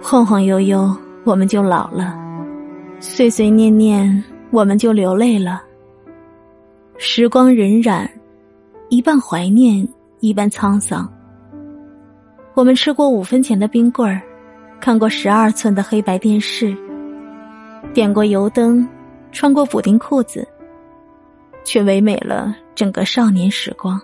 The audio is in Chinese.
晃晃悠悠我们就老了碎碎念念我们就流泪了。时光荏苒一半怀念一半沧桑。我们吃过五分钱的冰棍儿看过十二寸的黑白电视点过油灯穿过补丁裤子却唯美了整个少年时光。